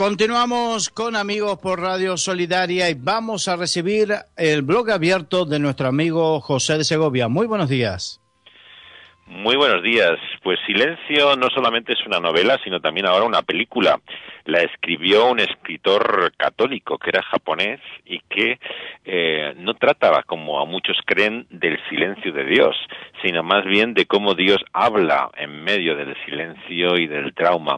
Continuamos con amigos por Radio Solidaria y vamos a recibir el blog abierto de nuestro amigo José de Segovia. Muy buenos días. Muy buenos días. Pues Silencio no solamente es una novela, sino también ahora una película. La escribió un escritor católico que era japonés y que eh, no trataba, como a muchos creen, del silencio de Dios, sino más bien de cómo Dios habla en medio del silencio y del trauma.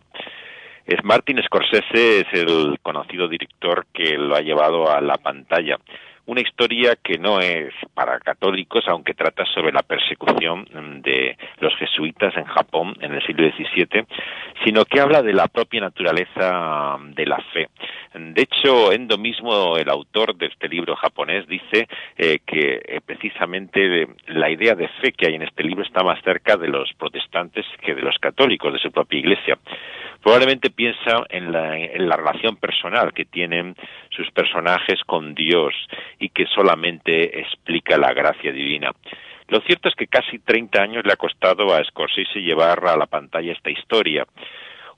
Es Martin Scorsese, es el conocido director que lo ha llevado a la pantalla una historia que no es para católicos, aunque trata sobre la persecución de los jesuitas en Japón en el siglo XVII, sino que habla de la propia naturaleza de la fe. De hecho, Endo mismo, el autor de este libro japonés, dice eh, que eh, precisamente la idea de fe que hay en este libro está más cerca de los protestantes que de los católicos, de su propia iglesia. Probablemente piensa en la, en la relación personal que tienen sus personajes con Dios y que solamente explica la gracia divina. Lo cierto es que casi 30 años le ha costado a Scorsese llevar a la pantalla esta historia.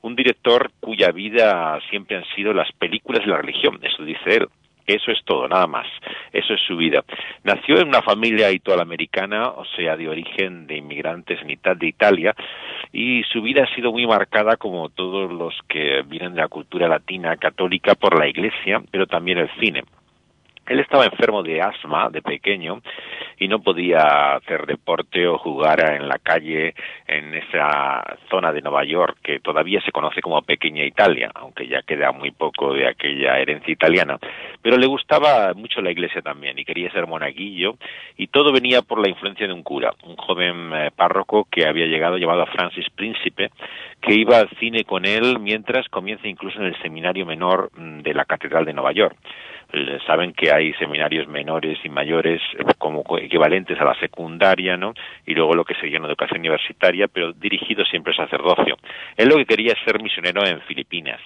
Un director cuya vida siempre han sido las películas de la religión, eso dice él. Eso es todo, nada más. Eso es su vida. Nació en una familia italoamericana, o sea, de origen de inmigrantes en de Italia, y su vida ha sido muy marcada, como todos los que vienen de la cultura latina católica, por la iglesia, pero también el cine. Él estaba enfermo de asma de pequeño y no podía hacer deporte o jugar en la calle en esa zona de Nueva York que todavía se conoce como Pequeña Italia, aunque ya queda muy poco de aquella herencia italiana. Pero le gustaba mucho la iglesia también y quería ser monaguillo y todo venía por la influencia de un cura, un joven eh, párroco que había llegado llamado Francis Príncipe, que iba al cine con él mientras comienza incluso en el seminario menor mm, de la Catedral de Nueva York saben que hay seminarios menores y mayores eh, como equivalentes a la secundaria, ¿no? Y luego lo que sería una educación universitaria, pero dirigido siempre al sacerdocio. Él lo que quería es ser misionero en Filipinas.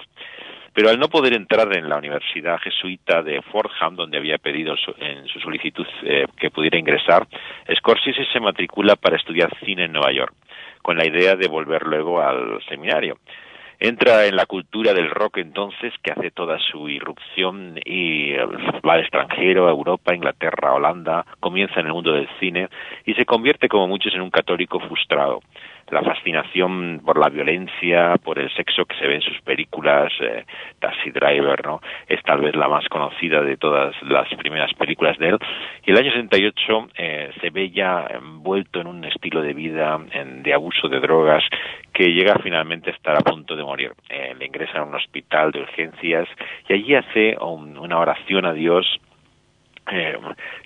Pero al no poder entrar en la Universidad Jesuita de Fordham, donde había pedido en su solicitud eh, que pudiera ingresar, Scorsese se matricula para estudiar cine en Nueva York, con la idea de volver luego al seminario. Entra en la cultura del rock entonces, que hace toda su irrupción y eh, va al extranjero, a Europa, Inglaterra, Holanda, comienza en el mundo del cine y se convierte como muchos en un católico frustrado la fascinación por la violencia, por el sexo que se ve en sus películas, eh, Taxi Driver, ¿no? Es tal vez la más conocida de todas las primeras películas de él. Y el año 68 eh, se ve ya envuelto en un estilo de vida de abuso de drogas que llega finalmente a estar a punto de morir. Eh, le ingresa en un hospital de urgencias y allí hace una oración a Dios eh,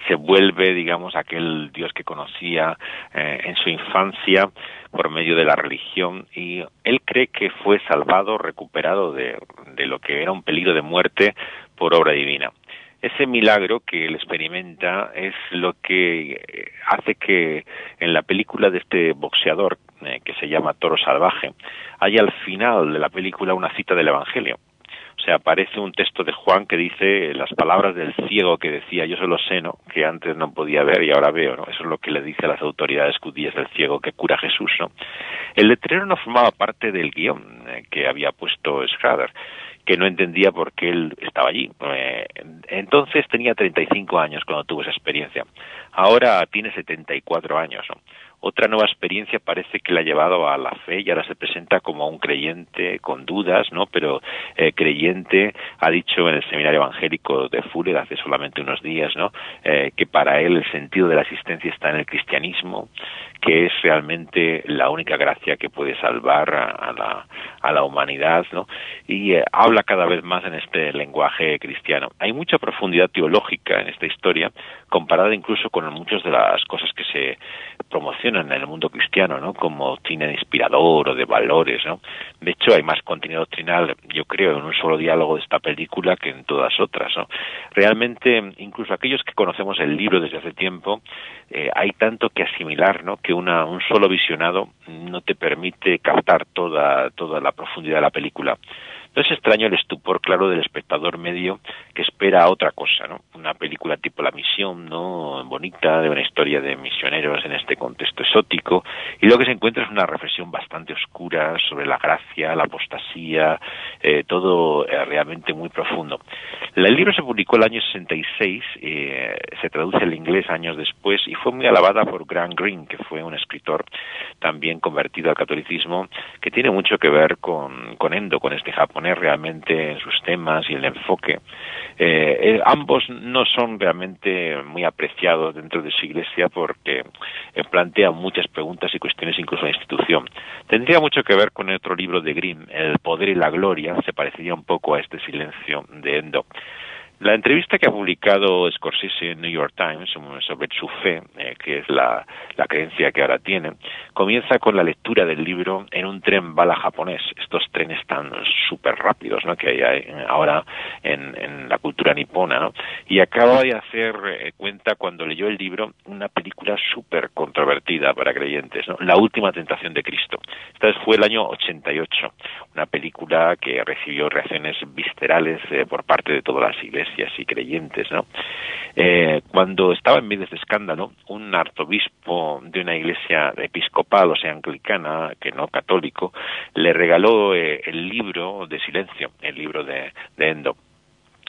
se vuelve, digamos, aquel Dios que conocía eh, en su infancia por medio de la religión y él cree que fue salvado, recuperado de, de lo que era un peligro de muerte por obra divina. Ese milagro que él experimenta es lo que eh, hace que en la película de este boxeador, que se llama Toro Salvaje, haya al final de la película una cita del Evangelio o sea, aparece un texto de Juan que dice las palabras del ciego que decía yo solo sé, ¿no? Que antes no podía ver y ahora veo, ¿no? Eso es lo que le dice a las autoridades judías del ciego que cura Jesús, ¿no? El letrero no formaba parte del guion eh, que había puesto Schrader que no entendía por qué él estaba allí. Eh, entonces tenía 35 años cuando tuvo esa experiencia. Ahora tiene 74 años. ¿no? Otra nueva experiencia parece que la ha llevado a la fe y ahora se presenta como un creyente con dudas, ¿no? Pero eh, creyente, ha dicho en el seminario evangélico de Fuller hace solamente unos días, ¿no? Eh, que para él el sentido de la existencia está en el cristianismo, que es realmente la única gracia que puede salvar a, la, a la humanidad, ¿no? Y eh, habla cada vez más en este lenguaje cristiano. Hay mucha profundidad teológica en esta historia, comparada incluso con muchas de las cosas que se promocionan en el mundo cristiano, ¿no? Como cine inspirador o de valores, ¿no? De hecho, hay más contenido doctrinal, yo creo, en un solo diálogo de esta película que en todas otras, ¿no? Realmente, incluso aquellos que conocemos el libro desde hace tiempo, eh, hay tanto que asimilar, ¿no? Que una, un solo visionado no te permite captar toda, toda la profundidad de la película No es extraño el estupor claro del espectador medio que espera otra cosa, ¿no? Una película tipo La Misión, ¿no? Bonita, de una historia de misioneros en este contexto exótico, y lo que se encuentra es una reflexión bastante oscura sobre la gracia, la apostasía, eh, todo eh, realmente muy profundo. El libro se publicó el año 66, eh, se traduce al inglés años después y fue muy alabada por Grant Green, que fue un escritor también convertido al catolicismo, que tiene mucho que ver con, con Endo, con este japonés realmente en sus temas y el enfoque. Eh, eh, ambos no son realmente muy apreciados dentro de su iglesia porque eh, plantean muchas preguntas y cuestiones incluso a la institución. Tendría mucho que ver con el otro libro de Grimm, El poder y la gloria, se parecería un poco a este silencio de Endo. La entrevista que ha publicado Scorsese en New York Times sobre su fe, eh, que es la, creencia que ahora tiene, comienza con la lectura del libro en un tren bala japonés, estos trenes tan súper rápidos ¿no? que hay ahora en, la cultura nipona, y acaba de hacer eh, cuenta cuando leyó el libro una película súper controvertida para creyentes, ¿no? La última tentación de Cristo. Esta fue el año 88, una película que recibió reacciones viscerales eh, por parte de todas las iglesias y creyentes, ¿no? Eh, cuando estaba en medio de escándalo, un arzobispo de una iglesia episcopal, o sea, anglicana, que no católico, le regaló eh, el libro de silencio, el libro de, Endo.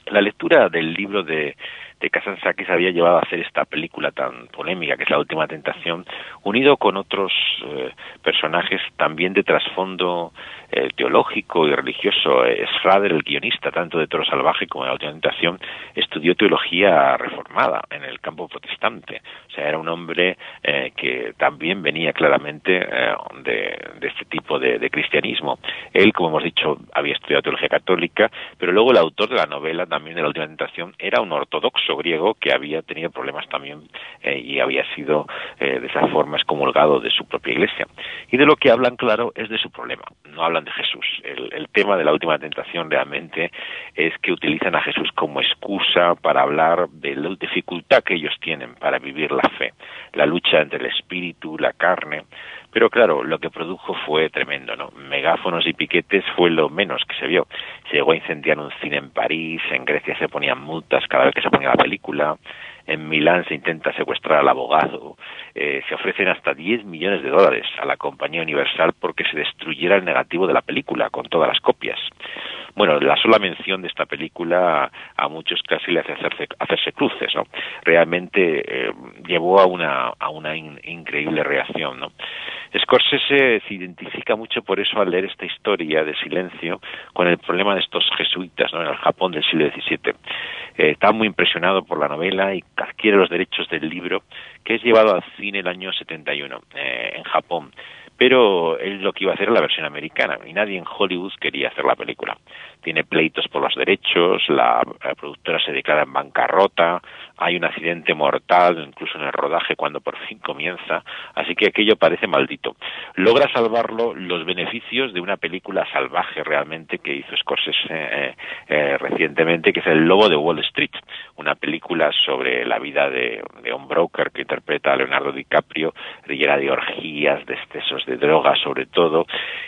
La lectura del libro de, de Kazantzakis había llevado a hacer esta película tan polémica que es La Última Tentación, unido con otros eh, personajes también de trasfondo eh, teológico y religioso. Schrader, el guionista tanto de Toro Salvaje como de La Última Tentación, estudió teología reformada en el campo protestante. O sea, era un hombre eh, que también venía claramente eh, de, este tipo de, de, cristianismo. Él, como hemos dicho, había estudiado teología católica, pero luego el autor de la novela también de La Última Tentación era un ortodoxo griego que había tenido problemas también y había sido de esa forma excomulgado de su propia iglesia. Y de lo que hablan, claro, es de su problema. No hablan de Jesús. El, tema de la última tentación realmente es que utilizan a Jesús como excusa para hablar de la dificultad que ellos tienen para vivir la fe, la lucha entre el espíritu, la carne. Pero claro, lo que produjo fue tremendo, ¿no? Megáfonos y piquetes fue lo menos que se vio. Se llegó a incendiar un cine en París, en Grecia se ponían multas cada vez que se ponía la película, en Milán se intenta secuestrar al abogado, eh, se ofrecen hasta 10 millones de dólares a la compañía Universal porque se destruyera el negativo de la película con todas las copias. Bueno, la sola mención de esta película a muchos casi le hace hacerse, cruces, ¿no? Realmente eh, llevó a una, a una increíble reacción, ¿no? Scorsese se identifica mucho por eso al leer esta historia de silencio con el problema de estos jesuitas en el Japón del siglo XVII. Eh, está muy impresionado por la novela y adquiere los derechos del libro, que es llevado al cine el año 71 eh, en Japón pero él lo que iba a hacer era la versión americana y nadie en Hollywood quería hacer la película. Tiene pleitos por los derechos, la, productora se declara en bancarrota, hay un accidente mortal incluso en el rodaje cuando por fin comienza, así que aquello parece maldito. Logra salvarlo los beneficios de una película salvaje realmente que hizo Scorsese eh, eh, recientemente, que es El Lobo de Wall Street, una película sobre la vida de, de un broker que interpreta a Leonardo DiCaprio, llena de orgías, de excesos de drogas sobre todo,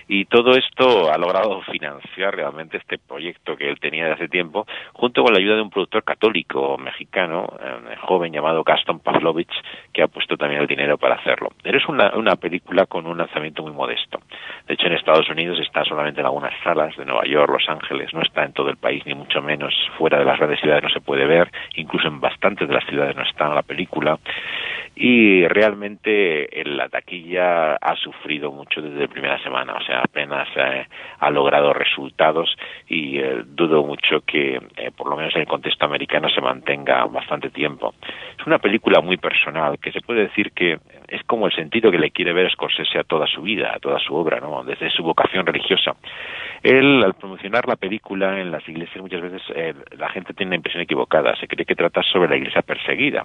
y todo esto ha logrado financiar realmente este proyecto que él tenía de hace tiempo, junto con la ayuda de un productor católico mexicano, eh, joven llamado Gaston Pavlovich, que ha puesto también el dinero para hacerlo. Pero es una, una película con un lanzamiento muy modesto. De hecho, en Estados Unidos está solamente en algunas salas de Nueva York, Los Ángeles, no está en todo el país, ni mucho menos fuera de las grandes ciudades no se puede ver, incluso en bastantes de las ciudades no está la película y realmente en la taquilla ha sufrido mucho desde la primera semana, o sea, apenas eh, ha logrado resultados y eh, dudo mucho que, eh, por lo menos en el contexto americano, se mantenga bastante tiempo. Es una película muy personal, que se puede decir que es como el sentido que le quiere ver Scorsese a toda su vida, a toda su obra, ¿no? desde su vocación religiosa. Él, al promocionar la película en las iglesias, muchas veces la gente tiene una impresión equivocada, se cree que trata sobre la iglesia perseguida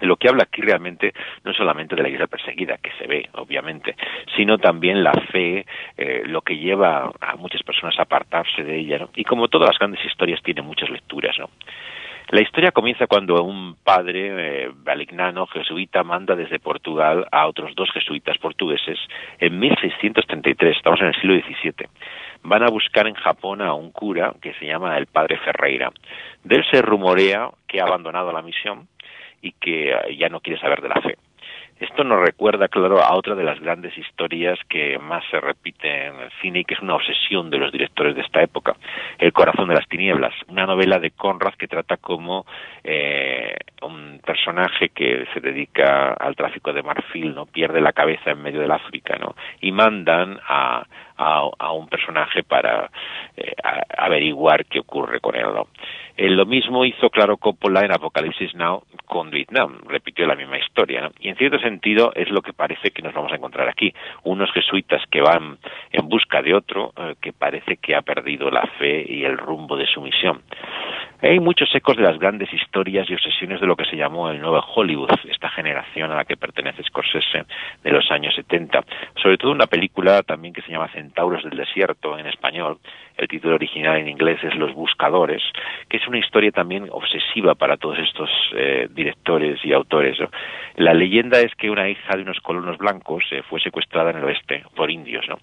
lo que habla aquí realmente no solamente de la iglesia perseguida, que se ve, obviamente, sino también la fe, eh, lo que lleva a muchas personas a apartarse de ella, ¿no? Y como todas las grandes historias, tiene muchas lecturas, ¿no? La historia comienza cuando un padre eh, balignano jesuita manda desde Portugal a otros dos jesuitas portugueses en 1633, estamos en el siglo XVII van a buscar en Japón a un cura que se llama el padre Ferreira. De él se rumorea que ha abandonado la misión y que eh, ya no quiere saber de la fe. Esto nos recuerda, claro, a otra de las grandes historias que más se repite en el cine y que es una obsesión de los directores de esta época, El corazón de las tinieblas, una novela de Conrad que trata como eh, un personaje que se dedica al tráfico de marfil, no pierde la cabeza en medio del África, ¿no? Y mandan a, a, un personaje para eh, averiguar qué ocurre con él. Eh, lo mismo hizo, claro, Coppola en Apocalipsis Now con Vietnam, repitió la misma historia. Y en cierto sentido es lo que parece que nos vamos a encontrar aquí, unos jesuitas que van en busca de otro eh, que parece que ha perdido la fe y el rumbo de su misión. Hay muchos ecos de las grandes historias y obsesiones de lo que se llamó el nuevo Hollywood, esta generación a la que pertenece Scorsese de los años 70. Sobre todo una película también que se llama Centauros del Desierto en español, el título original en inglés es Los Buscadores, que es una historia también obsesiva para todos estos eh, directores y autores. La leyenda es que una hija de unos colonos blancos eh, fue secuestrada en el oeste por indios, ¿no?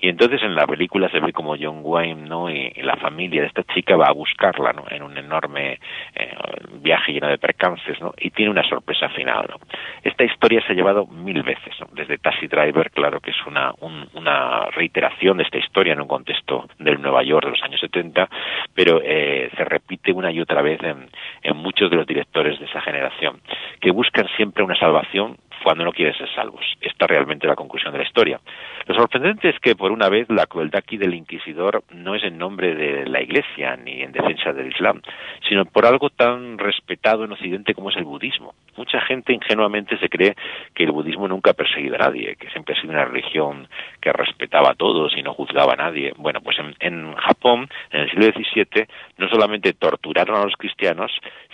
Y entonces en la película se ve como John Wayne, ¿no? Y, la familia de esta chica va a buscarla, ¿no? En un enorme eh, viaje lleno de percances, ¿no? Y tiene una sorpresa final, ¿no? Esta historia se ha llevado mil veces. Desde Taxi Driver, claro que es una, una reiteración de esta historia en un contexto del Nueva York de los años 70, pero eh, se repite una y otra vez en, en muchos de los directores de esa generación, que buscan siempre una salvación cuando no quieren ser salvos. Esta es realmente la conclusión de la historia. Lo sorprendente es que, por una vez, la crueldad aquí del inquisidor no es en nombre de la Iglesia ni en defensa del Islam, sino por algo tan respetado en Occidente como es el budismo. Mucha gente ingenuamente se cree que el budismo nunca ha perseguido a nadie, que siempre ha sido una religión que respetaba a todos y no juzgaba a nadie. Bueno, pues en, en Japón, en el siglo XVII, no solamente torturaron a los cristianos,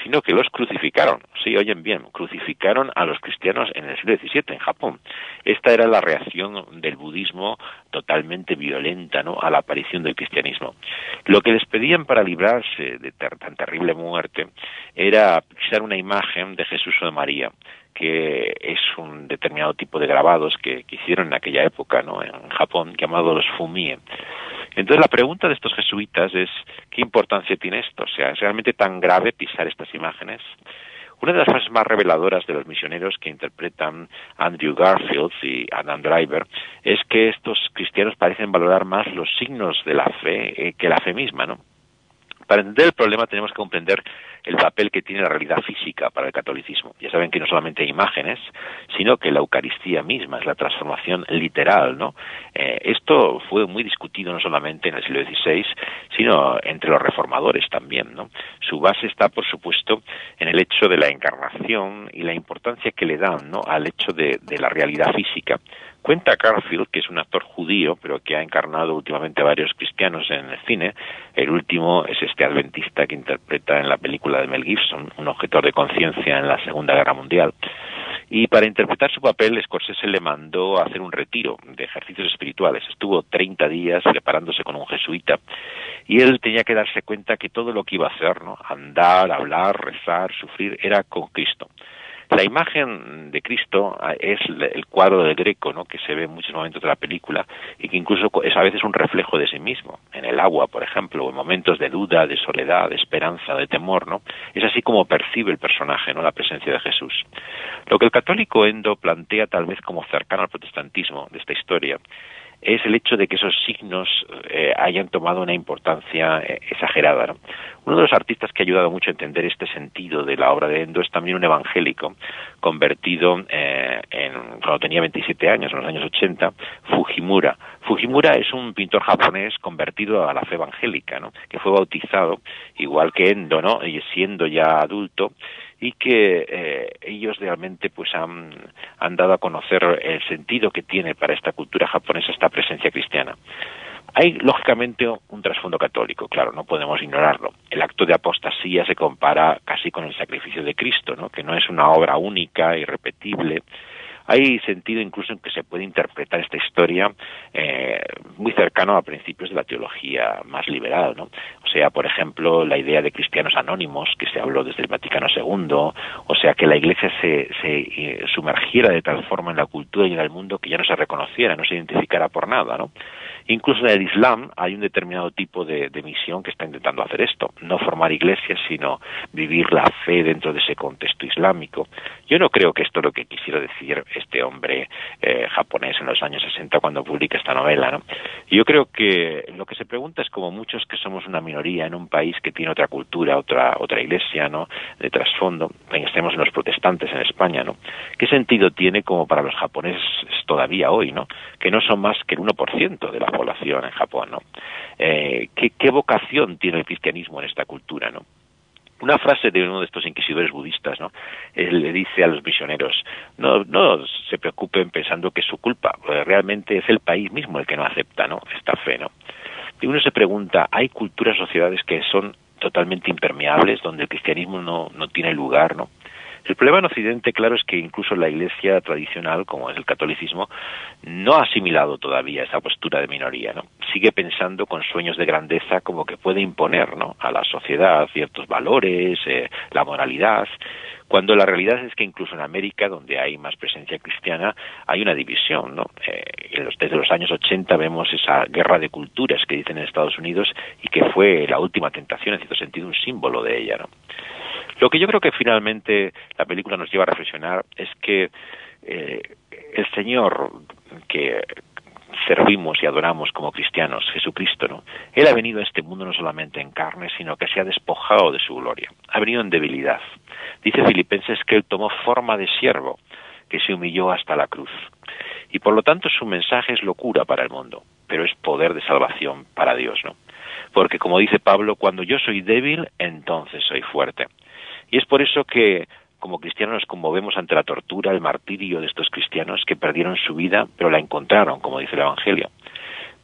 sino que los crucificaron. Sí, oyen bien, crucificaron a los cristianos en el siglo XVII en Japón. Esta era la reacción del budismo totalmente violenta ¿no? a la aparición del cristianismo. Lo que les pedían para librarse de tan terrible muerte era pisar una imagen de Jesús o de María que es un determinado tipo de grabados que, hicieron en aquella época ¿no? en Japón, llamados los fumie. Entonces la pregunta de estos jesuitas es, ¿qué importancia tiene esto? O sea, ¿es realmente tan grave pisar estas imágenes? Una de las frases más reveladoras de los misioneros que interpretan Andrew Garfield y Adam Driver es que estos cristianos parecen valorar más los signos de la fe eh, que la fe misma, ¿no? Para entender el problema tenemos que comprender el papel que tiene la realidad física para el catolicismo. Ya saben que no solamente hay imágenes, sino que la Eucaristía misma es la transformación literal, ¿no? Eh, esto fue muy discutido no solamente en el siglo XVI, sino entre los reformadores también, ¿no? Su base está, por supuesto, en el hecho de la encarnación y la importancia que le dan. Al hecho de la realidad física. Cuenta Garfield, que es un actor judío, pero que ha encarnado últimamente a varios cristianos en el cine. El último es este adventista que interpreta en la película de Mel Gibson, un objetor de conciencia en la Segunda Guerra Mundial. Y para interpretar su papel, Scorsese le mandó a hacer un retiro de ejercicios espirituales. Estuvo 30 días preparándose con un jesuita y él tenía que darse cuenta que todo lo que iba a hacer, ¿no? andar, hablar, rezar, sufrir, era con Cristo. La imagen de Cristo ah, es el cuadro del Greco, ¿no? que se ve en muchos momentos de la película y que incluso es a veces un reflejo de sí mismo. En el agua, por ejemplo, o en momentos de duda, de soledad, de esperanza, de temor, ¿no? Es así como percibe el personaje, ¿no? La presencia de Jesús. Lo que el católico endo plantea tal vez como cercano al protestantismo de esta historia es el hecho de que esos signos eh, hayan tomado una importancia eh, exagerada. Uno de los artistas que ha ayudado mucho a entender este sentido de la obra de Endo es también un evangélico convertido eh, en, cuando tenía 27 años, en los años 80, Fujimura. Fujimura es un pintor japonés convertido a la fe evangélica, ¿no? que fue bautizado, igual que Endo, ¿no? y siendo ya adulto, y que eh, ellos realmente pues han, han dado a conocer el sentido que tiene para esta cultura japonesa esta presencia cristiana. Hay, lógicamente, un trasfondo católico, claro, no podemos ignorarlo. El acto de apostasía se compara casi con el sacrificio de Cristo, ¿no? que no es una obra única, irrepetible, hay sentido incluso en que se puede interpretar esta historia eh, muy cercano a principios de la teología más liberal, ¿no? O sea, por ejemplo, la idea de cristianos anónimos que se habló desde el Vaticano II, o sea, que la Iglesia se, se eh, sumergiera de tal forma en la cultura y en el mundo que ya no se reconociera, no se identificara por nada, ¿no? Incluso en el Islam hay un determinado tipo de, misión que está intentando hacer esto, no formar iglesias, sino vivir la fe dentro de ese contexto islámico. Yo no creo que esto es lo que quisiera decir este hombre eh, japonés en los años 60 cuando publica esta novela. ¿no? Yo creo que lo que se pregunta es como muchos que somos una minoría en un país que tiene otra cultura, otra otra iglesia, ¿no? De trasfondo, pensemos en los protestantes en España, ¿no? ¿Qué sentido tiene como para los japoneses todavía hoy, ¿no? Que no son más que el 1% de la población en Japón, ¿no? Eh, ¿qué, ¿Qué vocación tiene el cristianismo en esta cultura, ¿no? una frase de uno de estos inquisidores budistas, ¿no? Él le dice a los misioneros, no, no se preocupen pensando que es su culpa, realmente es el país mismo el que no acepta, ¿no? Esta fe, ¿no? Y uno se pregunta, ¿hay culturas, sociedades que son totalmente impermeables, donde el cristianismo no, no tiene lugar, ¿no? El problema en Occidente, claro, es que incluso la Iglesia tradicional, como es el catolicismo, no ha asimilado todavía esa postura de minoría, ¿no? Sigue pensando con sueños de grandeza como que puede imponer, ¿no? A la sociedad ciertos valores, eh, la moralidad, cuando la realidad es que incluso en América, donde hay más presencia cristiana, hay una división, ¿no? Eh, desde los años 80 vemos esa guerra de culturas que dicen en Estados Unidos y que fue la última tentación, en cierto sentido, un símbolo de ella, ¿no? Lo que yo creo que finalmente la película nos lleva a reflexionar es que eh, el Señor que servimos y adoramos como cristianos, Jesucristo, ¿no? Él ha venido a este mundo no solamente en carne, sino que se ha despojado de su gloria. Ha venido en debilidad. Dice Filipenses que él tomó forma de siervo, que se humilló hasta la cruz. Y por lo tanto su mensaje es locura para el mundo, pero es poder de salvación para Dios, ¿no? Porque como dice Pablo, cuando yo soy débil, entonces soy fuerte. Y es por eso que como cristianos nos conmovemos ante la tortura, el martirio de estos cristianos que perdieron su vida, pero la encontraron, como dice el Evangelio.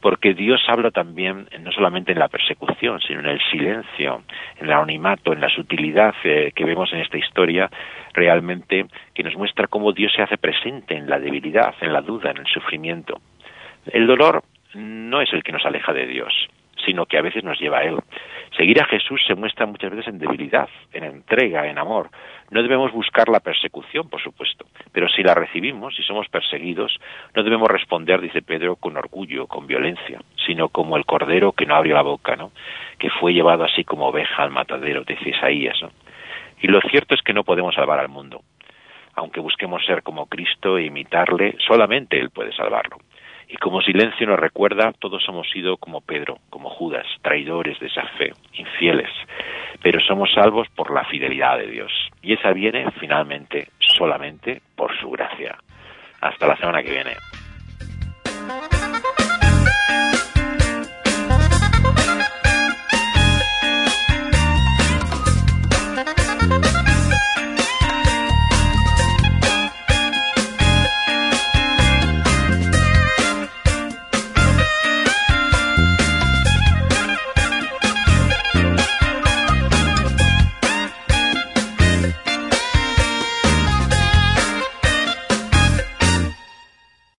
Porque Dios habla también no solamente en la persecución, sino en el silencio, en el anonimato, en la sutilidad eh, que vemos en esta historia, realmente que nos muestra cómo Dios se hace presente en la debilidad, en la duda, en el sufrimiento. El dolor no es el que nos aleja de Dios, sino que a veces nos lleva a Él. Seguir a Jesús se muestra muchas veces en debilidad, en entrega, en amor. No debemos buscar la persecución, por supuesto, pero si la recibimos, si somos perseguidos, no debemos responder, dice Pedro, con orgullo, con violencia, sino como el cordero que no abrió la boca, ¿no? que fue llevado así como oveja al matadero, dice Isaías. Y lo cierto es que no podemos salvar al mundo. Aunque busquemos ser como Cristo e imitarle, solamente Él puede salvarlo. Y como silencio nos recuerda, todos hemos sido como Pedro, como Judas, traidores de esa fe, infieles, pero somos salvos por la fidelidad de Dios. Y esa viene finalmente solamente por su gracia. Hasta la semana que viene.